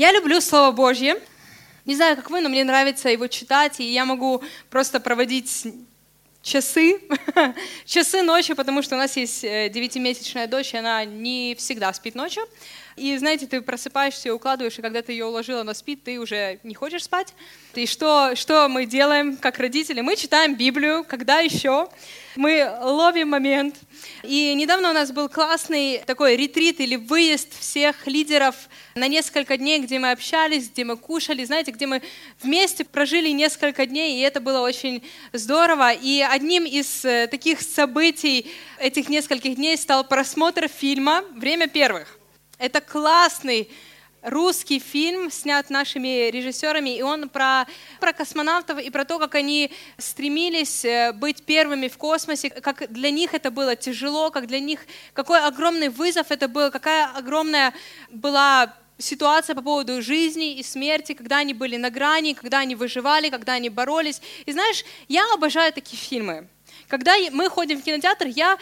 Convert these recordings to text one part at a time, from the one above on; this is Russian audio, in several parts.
Я люблю Слово Божье. Не знаю, как вы, но мне нравится его читать, и я могу просто проводить часы, часы ночью, потому что у нас есть э, девятимесячная дочь, и она не всегда спит ночью. И знаете, ты просыпаешься укладываешь, и когда ты ее уложила, она спит, ты уже не хочешь спать. И что, что мы делаем как родители? Мы читаем Библию, когда еще? Мы ловим момент. И недавно у нас был классный такой ретрит или выезд всех лидеров на несколько дней, где мы общались, где мы кушали, знаете, где мы вместе прожили несколько дней, и это было очень здорово. И одним из э, таких событий этих нескольких дней стал просмотр фильма «Время первых». Это классный русский фильм, снят нашими режиссерами, и он про, про космонавтов и про то, как они стремились э, быть первыми в космосе, как для них это было тяжело, как для них, какой огромный вызов это был, какая огромная была ситуация по поводу жизни и смерти, когда они были на грани, когда они выживали, когда они боролись. И знаешь, я обожаю такие фильмы. Когда мы ходим в кинотеатр, я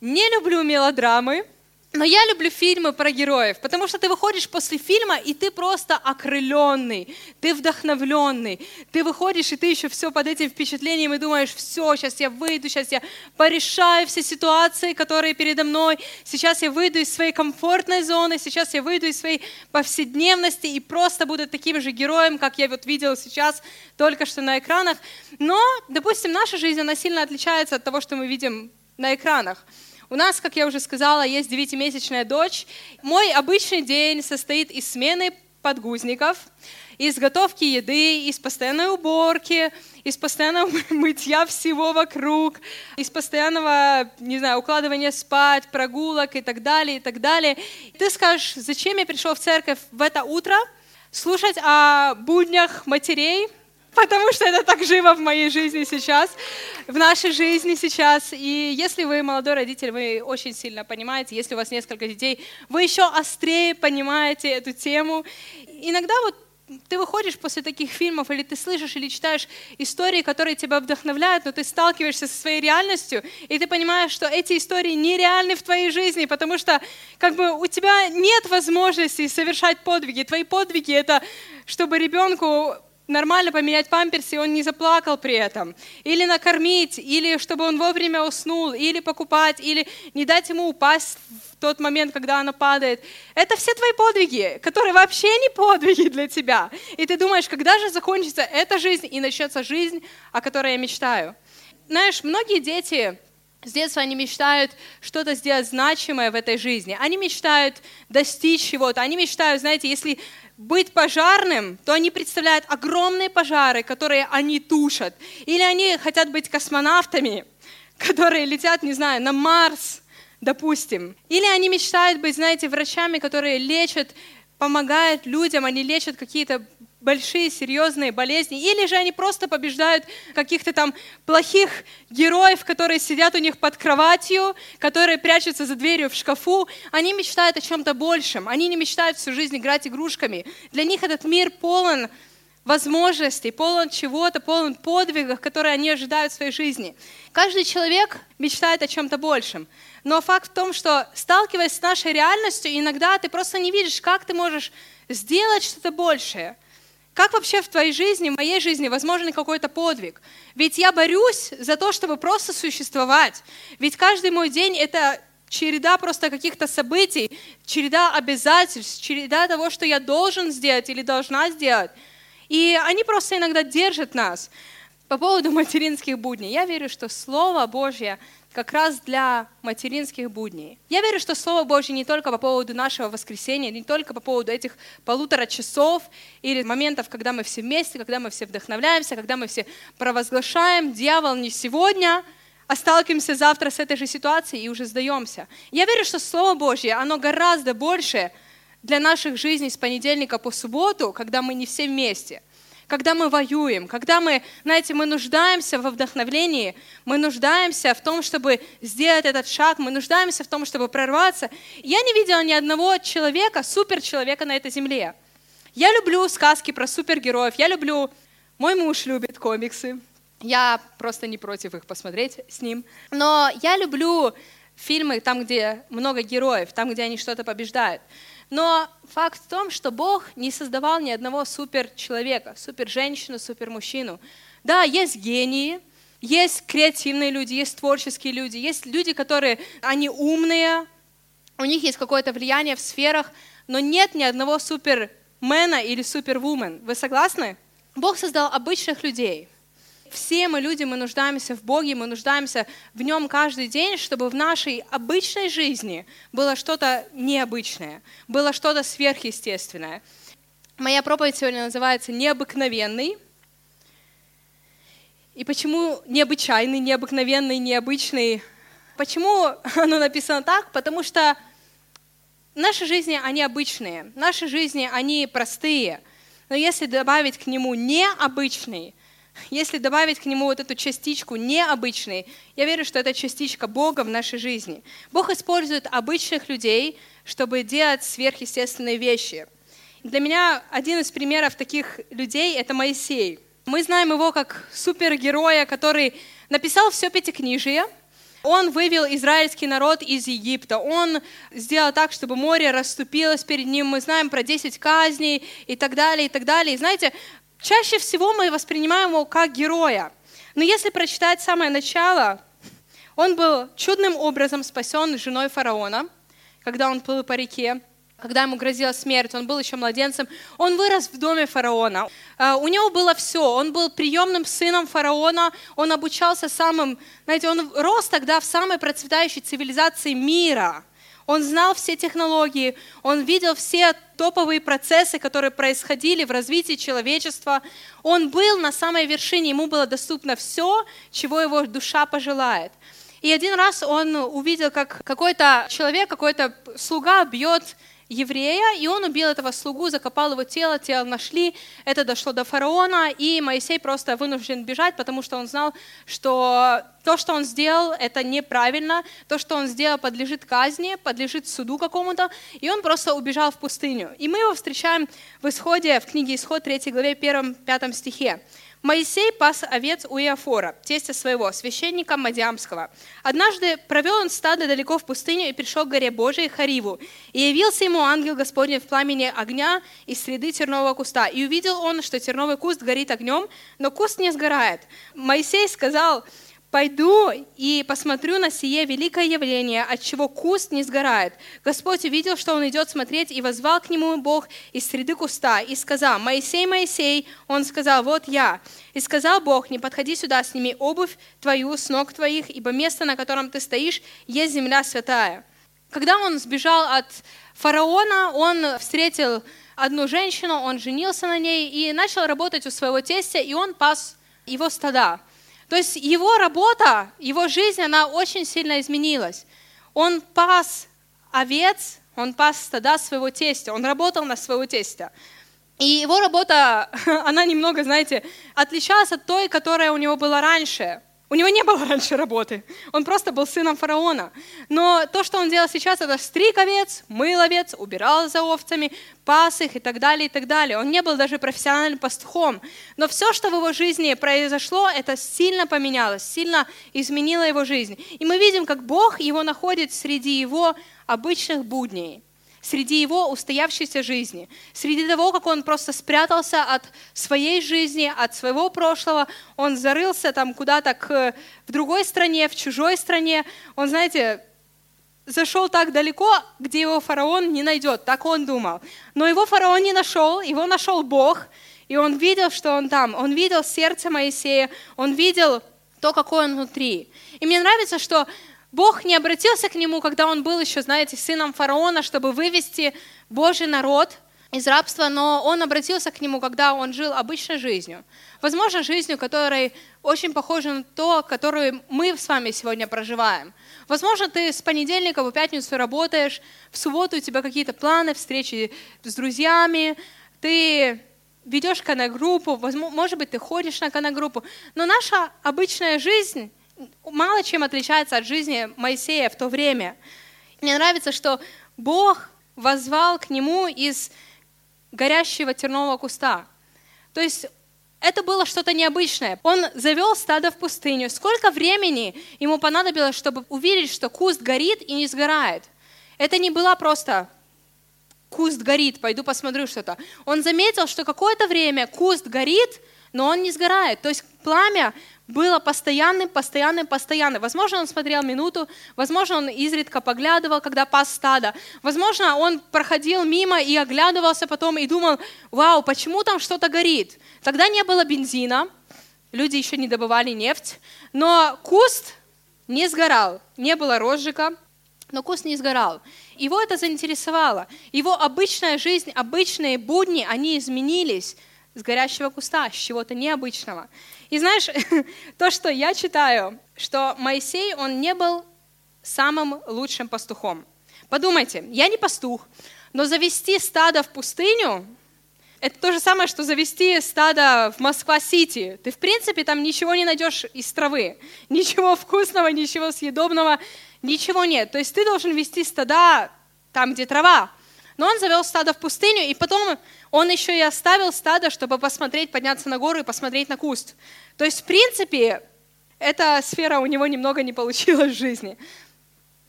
не люблю мелодрамы, но я люблю фильмы про героев, потому что ты выходишь после фильма, и ты просто окрыленный, ты вдохновленный. Ты выходишь, и ты еще все под этим впечатлением, и думаешь, все, сейчас я выйду, сейчас я порешаю все ситуации, которые передо мной, сейчас я выйду из своей комфортной зоны, сейчас я выйду из своей повседневности и просто буду таким же героем, как я вот видела сейчас только что на экранах. Но, допустим, наша жизнь, она сильно отличается от того, что мы видим на экранах. У нас, как я уже сказала, есть девятимесячная дочь. Мой обычный день состоит из смены подгузников, из готовки еды, из постоянной уборки, из постоянного мытья всего вокруг, из постоянного, не знаю, укладывания спать, прогулок и так далее, и так далее. Ты скажешь, зачем я пришел в церковь в это утро? Слушать о буднях матерей – потому что это так живо в моей жизни сейчас, в нашей жизни сейчас. И если вы молодой родитель, вы очень сильно понимаете, если у вас несколько детей, вы еще острее понимаете эту тему. Иногда вот ты выходишь после таких фильмов, или ты слышишь, или читаешь истории, которые тебя вдохновляют, но ты сталкиваешься со своей реальностью, и ты понимаешь, что эти истории нереальны в твоей жизни, потому что как бы у тебя нет возможности совершать подвиги. Твои подвиги — это чтобы ребенку нормально поменять памперс, и он не заплакал при этом. Или накормить, или чтобы он вовремя уснул, или покупать, или не дать ему упасть в тот момент, когда оно падает. Это все твои подвиги, которые вообще не подвиги для тебя. И ты думаешь, когда же закончится эта жизнь и начнется жизнь, о которой я мечтаю. Знаешь, многие дети с детства они мечтают что-то сделать значимое в этой жизни. Они мечтают достичь чего-то. Они мечтают, знаете, если быть пожарным, то они представляют огромные пожары, которые они тушат. Или они хотят быть космонавтами, которые летят, не знаю, на Марс, допустим. Или они мечтают быть, знаете, врачами, которые лечат, помогают людям, они лечат какие-то большие серьезные болезни, или же они просто побеждают каких-то там плохих героев, которые сидят у них под кроватью, которые прячутся за дверью в шкафу. Они мечтают о чем-то большем. Они не мечтают всю жизнь играть игрушками. Для них этот мир полон возможностей, полон чего-то, полон подвигов, которые они ожидают в своей жизни. Каждый человек мечтает о чем-то большем. Но факт в том, что сталкиваясь с нашей реальностью, иногда ты просто не видишь, как ты можешь сделать что-то большее. Как вообще в твоей жизни, в моей жизни возможен какой-то подвиг? Ведь я борюсь за то, чтобы просто существовать. Ведь каждый мой день — это череда просто каких-то событий, череда обязательств, череда того, что я должен сделать или должна сделать. И они просто иногда держат нас. По поводу материнских будней. Я верю, что Слово Божье как раз для материнских будней. Я верю, что Слово Божье не только по поводу нашего воскресения, не только по поводу этих полутора часов или моментов, когда мы все вместе, когда мы все вдохновляемся, когда мы все провозглашаем, дьявол не сегодня, а сталкиваемся завтра с этой же ситуацией и уже сдаемся. Я верю, что Слово Божье, оно гораздо больше для наших жизней с понедельника по субботу, когда мы не все вместе – когда мы воюем, когда мы, знаете, мы нуждаемся во вдохновлении, мы нуждаемся в том, чтобы сделать этот шаг, мы нуждаемся в том, чтобы прорваться. Я не видела ни одного человека, суперчеловека на этой земле. Я люблю сказки про супергероев, я люблю... Мой муж любит комиксы, я просто не против их посмотреть с ним. Но я люблю фильмы там, где много героев, там, где они что-то побеждают. Но факт в том, что Бог не создавал ни одного супер человека, супер женщину, супер мужчину. Да, есть гении, есть креативные люди, есть творческие люди, есть люди, которые, они умные, у них есть какое-то влияние в сферах, но нет ни одного супермена или супервумен. Вы согласны? Бог создал обычных людей. Все мы люди, мы нуждаемся в Боге, мы нуждаемся в Нем каждый день, чтобы в нашей обычной жизни было что-то необычное, было что-то сверхъестественное. Моя проповедь сегодня называется «Необыкновенный». И почему необычайный, необыкновенный, необычный? Почему оно написано так? Потому что наши жизни, они обычные, наши жизни, они простые. Но если добавить к нему необычный, если добавить к нему вот эту частичку необычный, я верю, что это частичка Бога в нашей жизни. Бог использует обычных людей, чтобы делать сверхъестественные вещи. Для меня один из примеров таких людей – это Моисей. Мы знаем его как супергероя, который написал все пятикнижие, он вывел израильский народ из Египта. Он сделал так, чтобы море расступилось перед ним. Мы знаем про 10 казней и так далее, и так далее. И знаете, чаще всего мы воспринимаем его как героя. Но если прочитать самое начало, он был чудным образом спасен женой фараона, когда он плыл по реке когда ему грозила смерть, он был еще младенцем, он вырос в доме фараона. А, у него было все, он был приемным сыном фараона, он обучался самым, знаете, он рос тогда в самой процветающей цивилизации мира. Он знал все технологии, он видел все топовые процессы, которые происходили в развитии человечества. Он был на самой вершине, ему было доступно все, чего его душа пожелает. И один раз он увидел, как какой-то человек, какой-то слуга бьет еврея, и он убил этого слугу, закопал его тело, тело нашли, это дошло до фараона, и Моисей просто вынужден бежать, потому что он знал, что то, что он сделал, это неправильно, то, что он сделал, подлежит казни, подлежит суду какому-то, и он просто убежал в пустыню. И мы его встречаем в исходе, в книге Исход 3 главе 1-5 стихе. Моисей пас овец у Иофора, тестя своего, священника Мадиамского. Однажды провел он стадо далеко в пустыню и пришел к горе Божией Хариву. И явился ему ангел Господень в пламени огня из среды тернового куста. И увидел он, что терновый куст горит огнем, но куст не сгорает. Моисей сказал, Пойду и посмотрю на сие великое явление, от чего куст не сгорает. Господь увидел, что он идет смотреть, и возвал к нему Бог из среды куста, и сказал, «Моисей, Моисей!» Он сказал, «Вот я». И сказал Бог, «Не подходи сюда, сними обувь твою с ног твоих, ибо место, на котором ты стоишь, есть земля святая». Когда он сбежал от фараона, он встретил одну женщину, он женился на ней и начал работать у своего тестя, и он пас его стада. То есть его работа, его жизнь, она очень сильно изменилась. Он пас овец, он пас стада своего тестя, он работал на своего тестя. И его работа, она немного, знаете, отличалась от той, которая у него была раньше. У него не было раньше работы, он просто был сыном фараона. Но то, что он делал сейчас, это стриг овец, мыл овец, убирал за овцами, пас их и так далее, и так далее. Он не был даже профессиональным пастухом. Но все, что в его жизни произошло, это сильно поменялось, сильно изменило его жизнь. И мы видим, как Бог его находит среди его обычных будней среди его устоявшейся жизни, среди того, как он просто спрятался от своей жизни, от своего прошлого, он зарылся там куда-то к, в другой стране, в чужой стране, он, знаете, зашел так далеко, где его фараон не найдет, так он думал. Но его фараон не нашел, его нашел Бог, и он видел, что он там, он видел сердце Моисея, он видел то, какой он внутри. И мне нравится, что Бог не обратился к нему, когда он был еще, знаете, сыном фараона, чтобы вывести Божий народ из рабства, но он обратился к нему, когда он жил обычной жизнью. Возможно, жизнью, которая очень похожа на то, которую мы с вами сегодня проживаем. Возможно, ты с понедельника по пятницу работаешь, в субботу у тебя какие-то планы, встречи с друзьями, ты ведешь канагруппу, может быть, ты ходишь на канагруппу, но наша обычная жизнь мало чем отличается от жизни Моисея в то время. Мне нравится, что Бог возвал к нему из горящего тернового куста. То есть это было что-то необычное. Он завел стадо в пустыню. Сколько времени ему понадобилось, чтобы увидеть, что куст горит и не сгорает? Это не была просто куст горит, пойду посмотрю что-то. Он заметил, что какое-то время куст горит, но он не сгорает. То есть пламя было постоянным, постоянным, постоянным. Возможно, он смотрел минуту, возможно, он изредка поглядывал, когда пас стадо. Возможно, он проходил мимо и оглядывался потом и думал, вау, почему там что-то горит? Тогда не было бензина, люди еще не добывали нефть, но куст не сгорал, не было розжига, но куст не сгорал. Его это заинтересовало. Его обычная жизнь, обычные будни, они изменились с горящего куста, с чего-то необычного. И знаешь, то, что я читаю, что Моисей, он не был самым лучшим пастухом. Подумайте, я не пастух, но завести стадо в пустыню, это то же самое, что завести стадо в Москва-Сити. Ты, в принципе, там ничего не найдешь из травы. Ничего вкусного, ничего съедобного, ничего нет. То есть ты должен вести стада там, где трава. Но он завел стадо в пустыню, и потом он еще и оставил стадо, чтобы посмотреть, подняться на гору и посмотреть на куст. То есть, в принципе, эта сфера у него немного не получилась в жизни.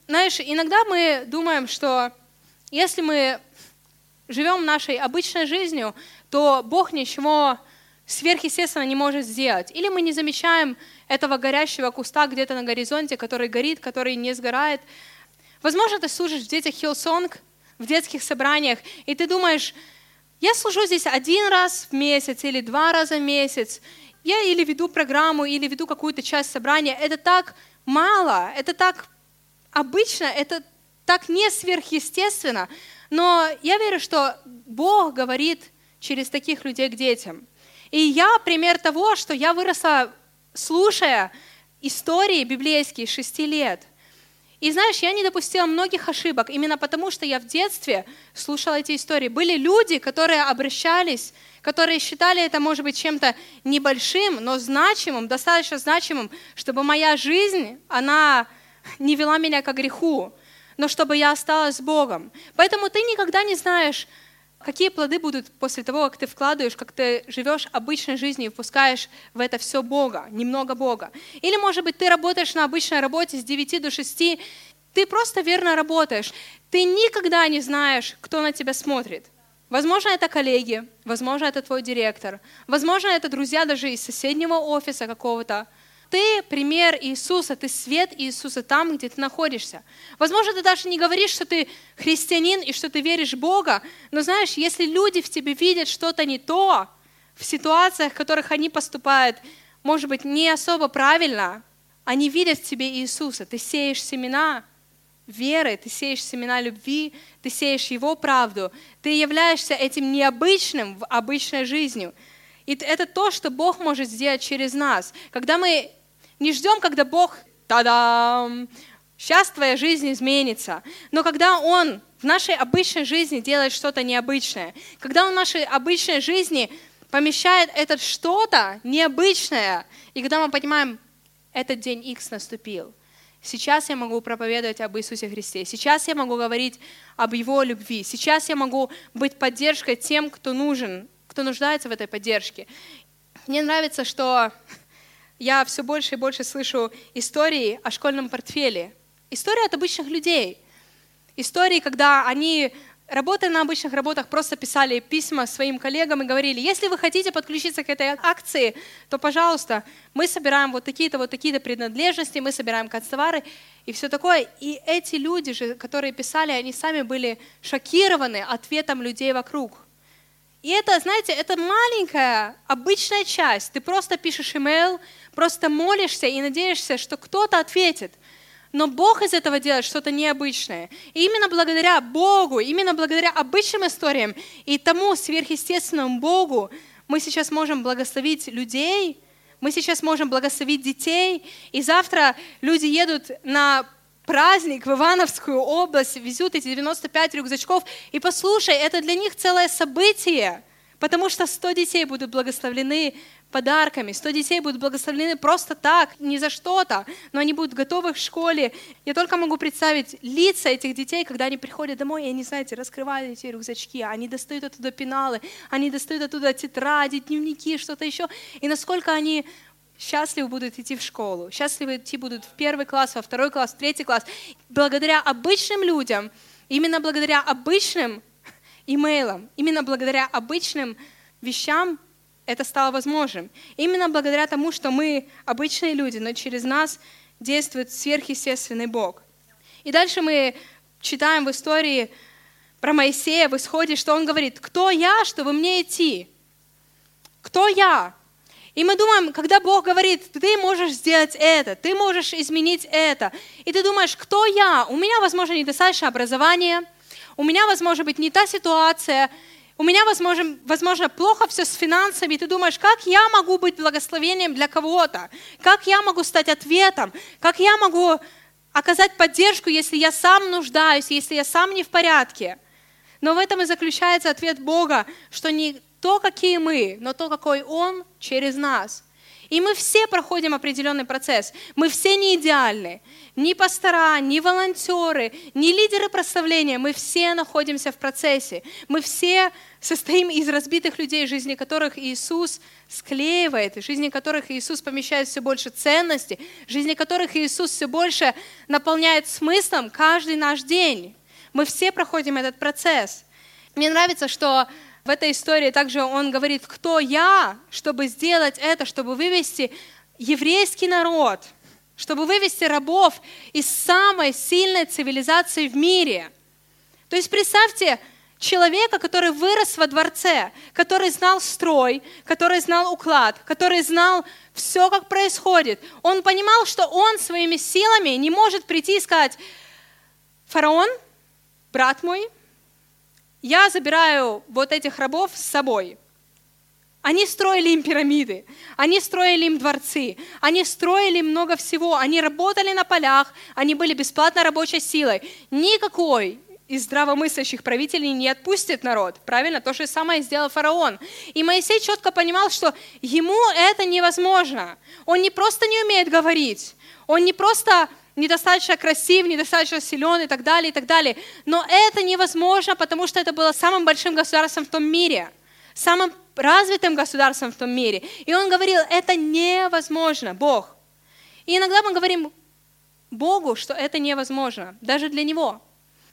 Знаешь, иногда мы думаем, что если мы живем нашей обычной жизнью, то Бог ничего сверхъестественно не может сделать. Или мы не замечаем этого горящего куста где-то на горизонте, который горит, который не сгорает. Возможно, ты служишь в детях Hillsong, в детских собраниях, и ты думаешь, я служу здесь один раз в месяц или два раза в месяц, я или веду программу, или веду какую-то часть собрания. Это так мало, это так обычно, это так не сверхъестественно. Но я верю, что Бог говорит через таких людей к детям. И я пример того, что я выросла, слушая истории библейские шести лет – и знаешь, я не допустила многих ошибок, именно потому что я в детстве слушала эти истории. Были люди, которые обращались, которые считали это, может быть, чем-то небольшим, но значимым, достаточно значимым, чтобы моя жизнь, она не вела меня к греху, но чтобы я осталась с Богом. Поэтому ты никогда не знаешь, Какие плоды будут после того, как ты вкладываешь, как ты живешь обычной жизнью и впускаешь в это все Бога, немного Бога? Или, может быть, ты работаешь на обычной работе с 9 до 6, ты просто верно работаешь. Ты никогда не знаешь, кто на тебя смотрит. Возможно, это коллеги, возможно, это твой директор, возможно, это друзья даже из соседнего офиса какого-то. Ты пример Иисуса, ты свет Иисуса там, где ты находишься. Возможно, ты даже не говоришь, что ты христианин и что ты веришь в Бога, но знаешь, если люди в тебе видят что-то не то, в ситуациях, в которых они поступают, может быть, не особо правильно, они видят в тебе Иисуса. Ты сеешь семена веры, ты сеешь семена любви, ты сеешь Его правду, ты являешься этим необычным в обычной жизнью. И это то, что Бог может сделать через нас. Когда мы не ждем, когда Бог, та-дам, сейчас твоя жизнь изменится. Но когда Он в нашей обычной жизни делает что-то необычное, когда Он в нашей обычной жизни помещает это что-то необычное, и когда мы понимаем, этот день X наступил, сейчас я могу проповедовать об Иисусе Христе, сейчас я могу говорить об Его любви, сейчас я могу быть поддержкой тем, кто нужен, кто нуждается в этой поддержке. Мне нравится, что я все больше и больше слышу истории о школьном портфеле. Истории от обычных людей. Истории, когда они, работая на обычных работах, просто писали письма своим коллегам и говорили, если вы хотите подключиться к этой акции, то, пожалуйста, мы собираем вот такие-то, вот такие-то принадлежности, мы собираем канцтовары и все такое. И эти люди же, которые писали, они сами были шокированы ответом людей вокруг. И это, знаете, это маленькая, обычная часть. Ты просто пишешь имейл, просто молишься и надеешься, что кто-то ответит. Но Бог из этого делает что-то необычное. И именно благодаря Богу, именно благодаря обычным историям и тому сверхъестественному Богу мы сейчас можем благословить людей, мы сейчас можем благословить детей, и завтра люди едут на праздник в Ивановскую область, везут эти 95 рюкзачков, и послушай, это для них целое событие, потому что 100 детей будут благословлены подарками, 100 детей будут благословлены просто так, не за что-то, но они будут готовы в школе. Я только могу представить лица этих детей, когда они приходят домой, и они, знаете, раскрывают эти рюкзачки, они достают оттуда пеналы, они достают оттуда тетради, дневники, что-то еще, и насколько они счастливы будут идти в школу, счастливы идти будут в первый класс, во второй класс, в третий класс. Благодаря обычным людям, именно благодаря обычным имейлам. Именно благодаря обычным вещам это стало возможным. Именно благодаря тому, что мы обычные люди, но через нас действует сверхъестественный Бог. И дальше мы читаем в истории про Моисея в исходе, что он говорит, кто я, чтобы мне идти? Кто я? И мы думаем, когда Бог говорит, ты можешь сделать это, ты можешь изменить это, и ты думаешь, кто я? У меня, возможно, недостаточно образования, у меня, возможно, быть не та ситуация, у меня, возможно, возможно, плохо все с финансами, и ты думаешь, как я могу быть благословением для кого-то? Как я могу стать ответом? Как я могу оказать поддержку, если я сам нуждаюсь, если я сам не в порядке? Но в этом и заключается ответ Бога, что не то, какие мы, но то, какой Он через нас. И мы все проходим определенный процесс. Мы все не идеальны. Ни пастора, ни волонтеры, ни лидеры прославления. Мы все находимся в процессе. Мы все состоим из разбитых людей, жизни которых Иисус склеивает, жизни которых Иисус помещает все больше ценностей, в жизни которых Иисус все больше наполняет смыслом каждый наш день. Мы все проходим этот процесс. Мне нравится, что в этой истории также он говорит, кто я, чтобы сделать это, чтобы вывести еврейский народ, чтобы вывести рабов из самой сильной цивилизации в мире. То есть представьте человека, который вырос во дворце, который знал строй, который знал уклад, который знал все, как происходит. Он понимал, что он своими силами не может прийти и сказать, фараон, брат мой, я забираю вот этих рабов с собой. Они строили им пирамиды, они строили им дворцы, они строили много всего, они работали на полях, они были бесплатной рабочей силой. Никакой из здравомыслящих правителей не отпустит народ. Правильно? То же самое сделал фараон. И Моисей четко понимал, что ему это невозможно. Он не просто не умеет говорить, он не просто недостаточно красив, недостаточно силен и так далее, и так далее. Но это невозможно, потому что это было самым большим государством в том мире, самым развитым государством в том мире. И он говорил, это невозможно, Бог. И иногда мы говорим Богу, что это невозможно, даже для Него.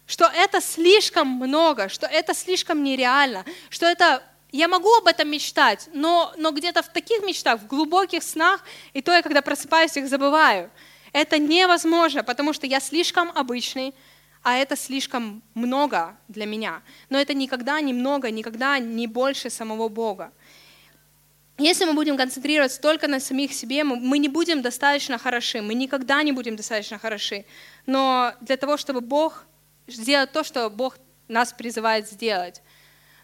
Что это слишком много, что это слишком нереально, что это я могу об этом мечтать, но, но где-то в таких мечтах, в глубоких снах, и то я, когда просыпаюсь, их забываю. Это невозможно, потому что я слишком обычный, а это слишком много для меня. Но это никогда не много, никогда не больше самого Бога. Если мы будем концентрироваться только на самих себе, мы не будем достаточно хороши, мы никогда не будем достаточно хороши. Но для того, чтобы Бог сделать то, что Бог нас призывает сделать.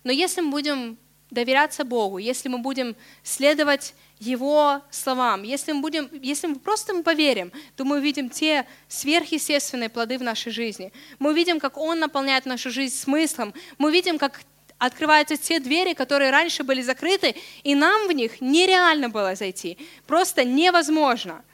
Но если мы будем доверяться Богу, если мы будем следовать его словам, если мы, будем, если мы просто мы поверим, то мы увидим те сверхъестественные плоды в нашей жизни. Мы увидим, как Он наполняет нашу жизнь смыслом. Мы увидим, как открываются те двери, которые раньше были закрыты, и нам в них нереально было зайти. Просто невозможно.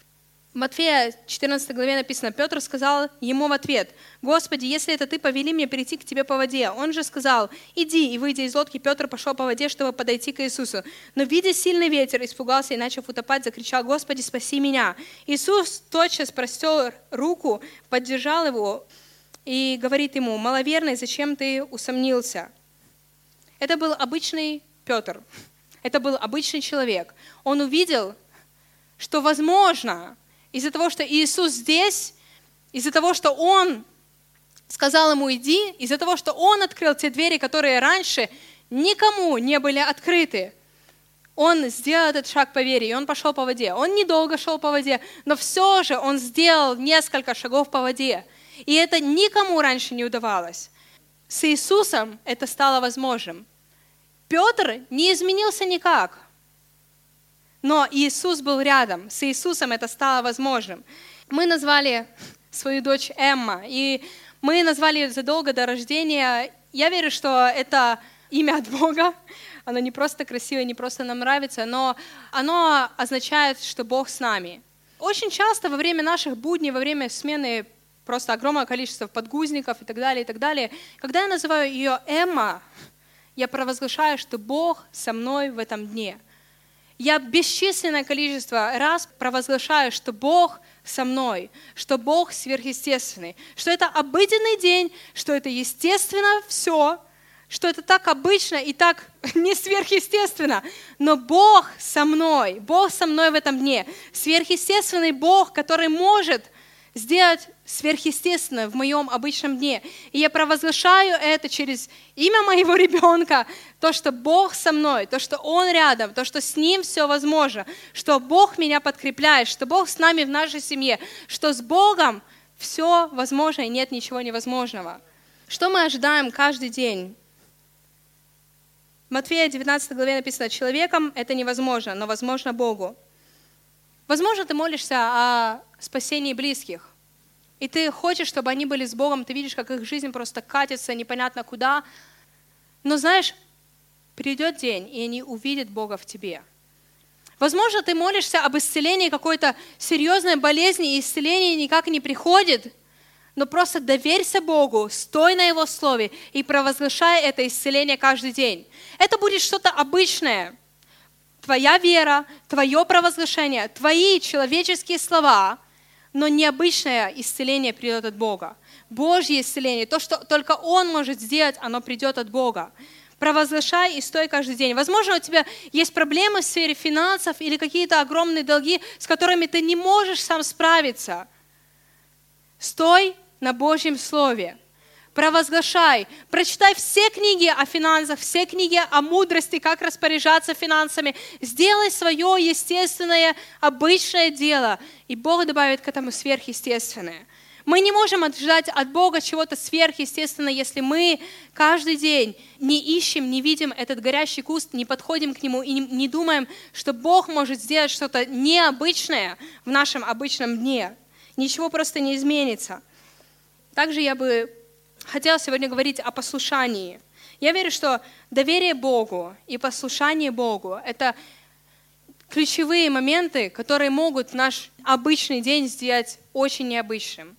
Матфея 14 главе написано, Петр сказал ему в ответ, «Господи, если это ты, повели мне перейти к тебе по воде». Он же сказал, «Иди». И, выйдя из лодки, Петр пошел по воде, чтобы подойти к Иисусу. Но, видя сильный ветер, испугался и, начав утопать, закричал, «Господи, спаси меня!» Иисус тотчас простер руку, поддержал его и говорит ему, «Маловерный, зачем ты усомнился?» Это был обычный Петр. Это был обычный человек. Он увидел, что возможно, из-за того, что Иисус здесь, из-за того, что Он сказал ему «иди», из-за того, что Он открыл те двери, которые раньше никому не были открыты, он сделал этот шаг по вере, и он пошел по воде. Он недолго шел по воде, но все же он сделал несколько шагов по воде. И это никому раньше не удавалось. С Иисусом это стало возможным. Петр не изменился никак. Но Иисус был рядом. С Иисусом это стало возможным. Мы назвали свою дочь Эмма, и мы назвали ее задолго до рождения. Я верю, что это имя от Бога. Оно не просто красивое, не просто нам нравится, но оно означает, что Бог с нами. Очень часто во время наших будней, во время смены просто огромное количество подгузников и так далее, и так далее, когда я называю ее Эмма, я провозглашаю, что Бог со мной в этом дне – я бесчисленное количество раз провозглашаю, что Бог со мной, что Бог сверхъестественный, что это обыденный день, что это естественно все, что это так обычно и так не сверхъестественно. Но Бог со мной, Бог со мной в этом дне. Сверхъестественный Бог, который может сделать сверхъестественное в моем обычном дне. И я провозглашаю это через имя моего ребенка, то, что Бог со мной, то, что Он рядом, то, что с Ним все возможно, что Бог меня подкрепляет, что Бог с нами в нашей семье, что с Богом все возможно и нет ничего невозможного. Что мы ожидаем каждый день? Матфея 19 главе написано, человеком это невозможно, но возможно Богу. Возможно, ты молишься о спасении близких, и ты хочешь, чтобы они были с Богом, ты видишь, как их жизнь просто катится непонятно куда. Но знаешь, придет день, и они увидят Бога в тебе. Возможно, ты молишься об исцелении какой-то серьезной болезни, и исцеление никак не приходит, но просто доверься Богу, стой на Его слове и провозглашай это исцеление каждый день. Это будет что-то обычное. Твоя вера, твое провозглашение, твои человеческие слова, но необычное исцеление придет от Бога. Божье исцеление, то, что только Он может сделать, оно придет от Бога. Провозглашай и стой каждый день. Возможно, у тебя есть проблемы в сфере финансов или какие-то огромные долги, с которыми ты не можешь сам справиться. Стой на Божьем Слове провозглашай, прочитай все книги о финансах, все книги о мудрости, как распоряжаться финансами, сделай свое естественное, обычное дело, и Бог добавит к этому сверхъестественное. Мы не можем ожидать от Бога чего-то сверхъестественного, если мы каждый день не ищем, не видим этот горящий куст, не подходим к нему и не, думаем, что Бог может сделать что-то необычное в нашем обычном дне. Ничего просто не изменится. Также я бы хотела сегодня говорить о послушании. Я верю, что доверие Богу и послушание Богу – это ключевые моменты, которые могут наш обычный день сделать очень необычным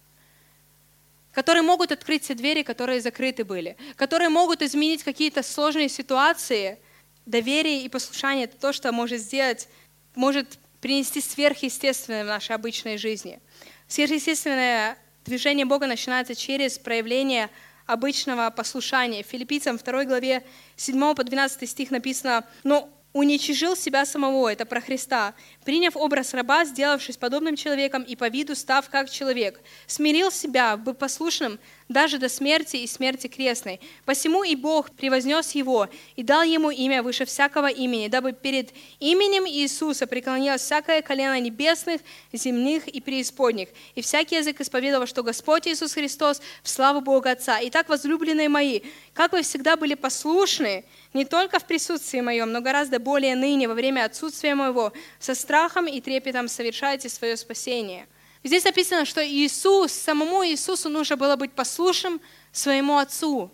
которые могут открыть все двери, которые закрыты были, которые могут изменить какие-то сложные ситуации. Доверие и послушание – это то, что может сделать, может принести сверхъестественное в нашей обычной жизни. Сверхъестественное Движение Бога начинается через проявление обычного послушания. Филиппийцам 2 главе 7 по 12 стих написано, «Но уничижил себя самого, это про Христа, приняв образ раба, сделавшись подобным человеком и по виду став как человек, смирил себя, быть послушным даже до смерти и смерти крестной. Посему и Бог превознес его и дал ему имя выше всякого имени, дабы перед именем Иисуса преклонилось всякое колено небесных, земных и преисподних, и всякий язык исповедовал, что Господь Иисус Христос в славу Бога Отца. Итак, возлюбленные мои, как вы всегда были послушны, не только в присутствии моем, но гораздо более ныне, во время отсутствия моего, со страхом и трепетом совершайте свое спасение. Здесь написано, что Иисус, самому Иисусу нужно было быть послушным своему Отцу.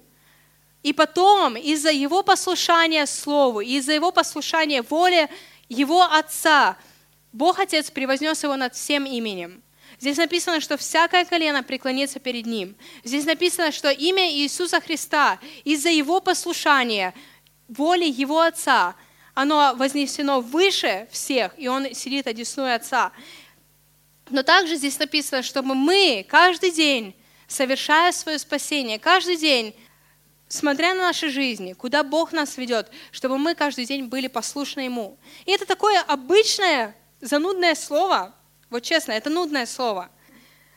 И потом, из-за его послушания Слову, из-за его послушания воле его Отца, Бог Отец превознес его над всем именем. Здесь написано, что всякое колено преклонится перед Ним. Здесь написано, что имя Иисуса Христа из-за Его послушания воли Его Отца, оно вознесено выше всех, и Он сидит одесную Отца. Но также здесь написано, чтобы мы каждый день, совершая свое спасение, каждый день, смотря на наши жизни, куда Бог нас ведет, чтобы мы каждый день были послушны Ему. И это такое обычное, занудное слово, вот честно, это нудное слово.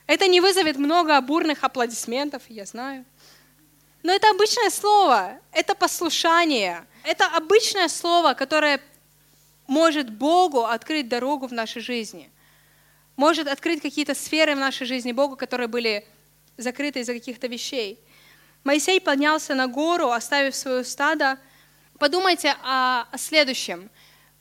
Это не вызовет много бурных аплодисментов, я знаю. Но это обычное слово, это послушание, это обычное слово, которое может Богу открыть дорогу в нашей жизни, может открыть какие-то сферы в нашей жизни Богу, которые были закрыты из-за каких-то вещей. Моисей поднялся на гору, оставив свое стадо. Подумайте о, о следующем.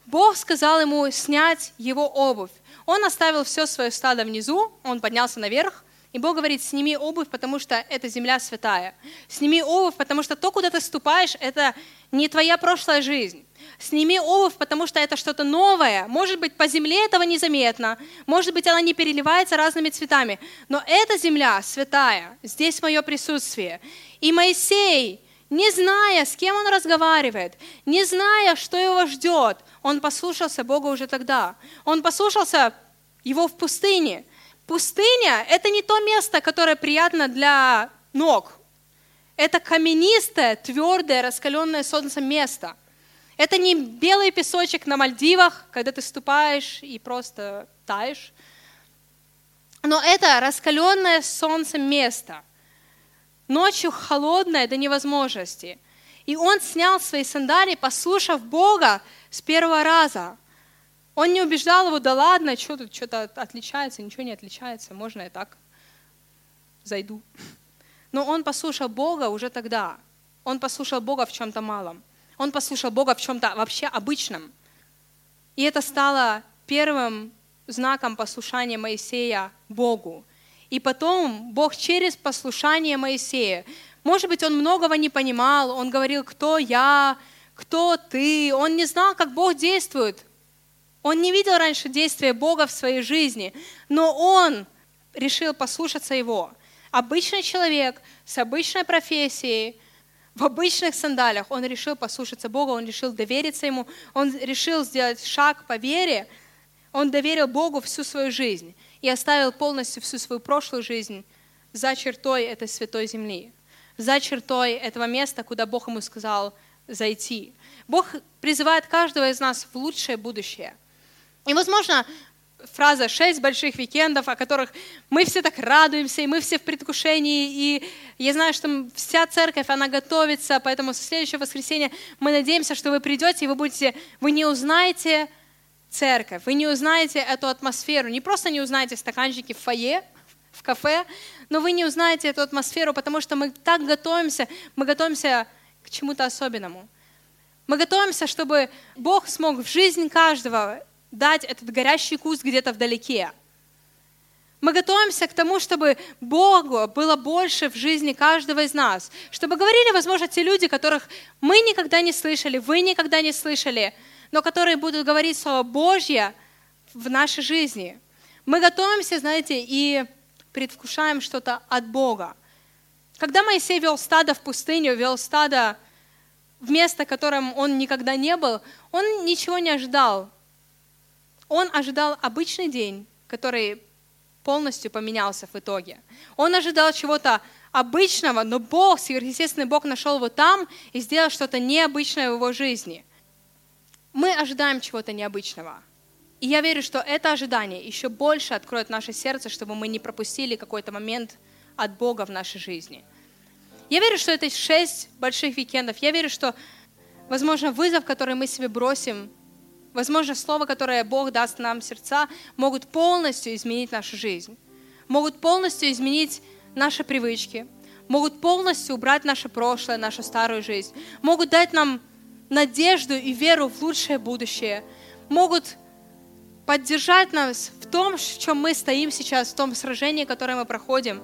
Бог сказал ему снять его обувь. Он оставил все свое стадо внизу, он поднялся наверх, и Бог говорит, сними обувь, потому что это земля святая. Сними обувь, потому что то, куда ты ступаешь, это не твоя прошлая жизнь. Сними обувь, потому что это что-то новое. Может быть, по земле этого незаметно. Может быть, она не переливается разными цветами. Но эта земля святая. Здесь мое присутствие. И Моисей, не зная, с кем он разговаривает, не зная, что его ждет, он послушался Бога уже тогда. Он послушался его в пустыне – Пустыня – это не то место, которое приятно для ног. Это каменистое, твердое, раскаленное солнцем место. Это не белый песочек на Мальдивах, когда ты ступаешь и просто таешь. Но это раскаленное солнцем место. Ночью холодное до невозможности. И он снял свои сандалии, послушав Бога с первого раза. Он не убеждал его, да ладно, что тут что-то отличается, ничего не отличается, можно я так зайду. Но он послушал Бога уже тогда. Он послушал Бога в чем-то малом. Он послушал Бога в чем-то вообще обычном. И это стало первым знаком послушания Моисея Богу. И потом Бог через послушание Моисея, может быть, он многого не понимал, он говорил, кто я, кто ты, он не знал, как Бог действует. Он не видел раньше действия Бога в своей жизни, но он решил послушаться Его. Обычный человек с обычной профессией, в обычных сандалях, он решил послушаться Бога, он решил довериться Ему, он решил сделать шаг по вере, он доверил Богу всю свою жизнь и оставил полностью всю свою прошлую жизнь за чертой этой святой земли, за чертой этого места, куда Бог ему сказал зайти. Бог призывает каждого из нас в лучшее будущее. И, возможно, фраза «шесть больших викендов», о которых мы все так радуемся, и мы все в предвкушении, и я знаю, что вся церковь, она готовится, поэтому со следующего воскресенья мы надеемся, что вы придете, и вы будете, вы не узнаете церковь, вы не узнаете эту атмосферу, не просто не узнаете стаканчики в фойе, в кафе, но вы не узнаете эту атмосферу, потому что мы так готовимся, мы готовимся к чему-то особенному. Мы готовимся, чтобы Бог смог в жизнь каждого дать этот горящий куст где-то вдалеке. Мы готовимся к тому, чтобы Богу было больше в жизни каждого из нас. Чтобы говорили, возможно, те люди, которых мы никогда не слышали, вы никогда не слышали, но которые будут говорить Слово Божье в нашей жизни. Мы готовимся, знаете, и предвкушаем что-то от Бога. Когда Моисей вел стадо в пустыню, вел стадо в место, которым он никогда не был, он ничего не ожидал он ожидал обычный день, который полностью поменялся в итоге. Он ожидал чего-то обычного, но Бог, сверхъестественный Бог, нашел его там и сделал что-то необычное в его жизни. Мы ожидаем чего-то необычного. И я верю, что это ожидание еще больше откроет наше сердце, чтобы мы не пропустили какой-то момент от Бога в нашей жизни. Я верю, что это шесть больших викендов. Я верю, что, возможно, вызов, который мы себе бросим Возможно, слово, которое Бог даст нам сердца, могут полностью изменить нашу жизнь, могут полностью изменить наши привычки, могут полностью убрать наше прошлое, нашу старую жизнь, могут дать нам надежду и веру в лучшее будущее, могут поддержать нас в том, в чем мы стоим сейчас, в том сражении, которое мы проходим.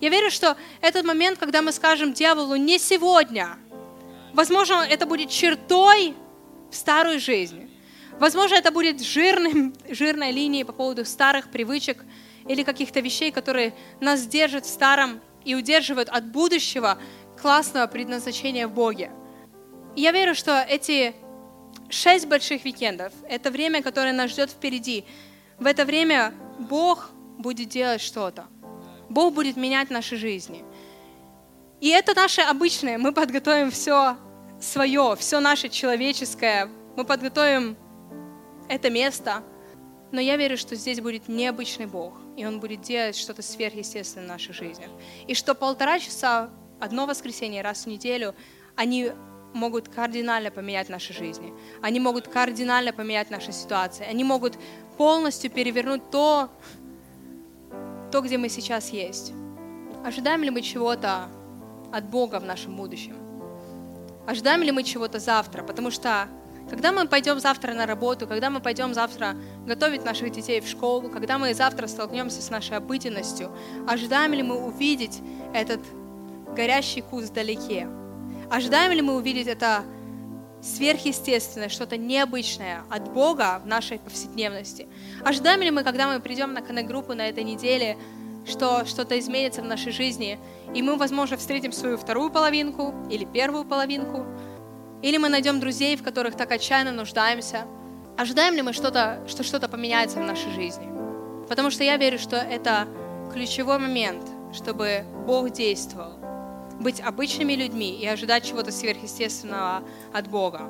Я верю, что этот момент, когда мы скажем дьяволу «не сегодня», возможно, это будет чертой в старую жизнь. Возможно, это будет жирным, жирной линией по поводу старых привычек или каких-то вещей, которые нас держат в старом и удерживают от будущего классного предназначения в Боге. И я верю, что эти шесть больших викендов – это время, которое нас ждет впереди. В это время Бог будет делать что-то. Бог будет менять наши жизни. И это наше обычное. Мы подготовим все свое, все наше человеческое. Мы подготовим это место, но я верю, что здесь будет необычный Бог, и Он будет делать что-то сверхъестественное в нашей жизни. И что полтора часа, одно воскресенье раз в неделю, они могут кардинально поменять наши жизни. Они могут кардинально поменять наши ситуации. Они могут полностью перевернуть то, то, где мы сейчас есть. Ожидаем ли мы чего-то от Бога в нашем будущем? Ожидаем ли мы чего-то завтра? Потому что когда мы пойдем завтра на работу, когда мы пойдем завтра готовить наших детей в школу, когда мы завтра столкнемся с нашей обыденностью, ожидаем ли мы увидеть этот горящий куст вдалеке? Ожидаем ли мы увидеть это сверхъестественное, что-то необычное от Бога в нашей повседневности? Ожидаем ли мы, когда мы придем на коннект-группу на этой неделе, что что-то изменится в нашей жизни, и мы, возможно, встретим свою вторую половинку или первую половинку, или мы найдем друзей, в которых так отчаянно нуждаемся. Ожидаем ли мы что-то, что что-то поменяется в нашей жизни? Потому что я верю, что это ключевой момент, чтобы Бог действовал. быть обычными людьми и ожидать чего-то сверхъестественного от Бога.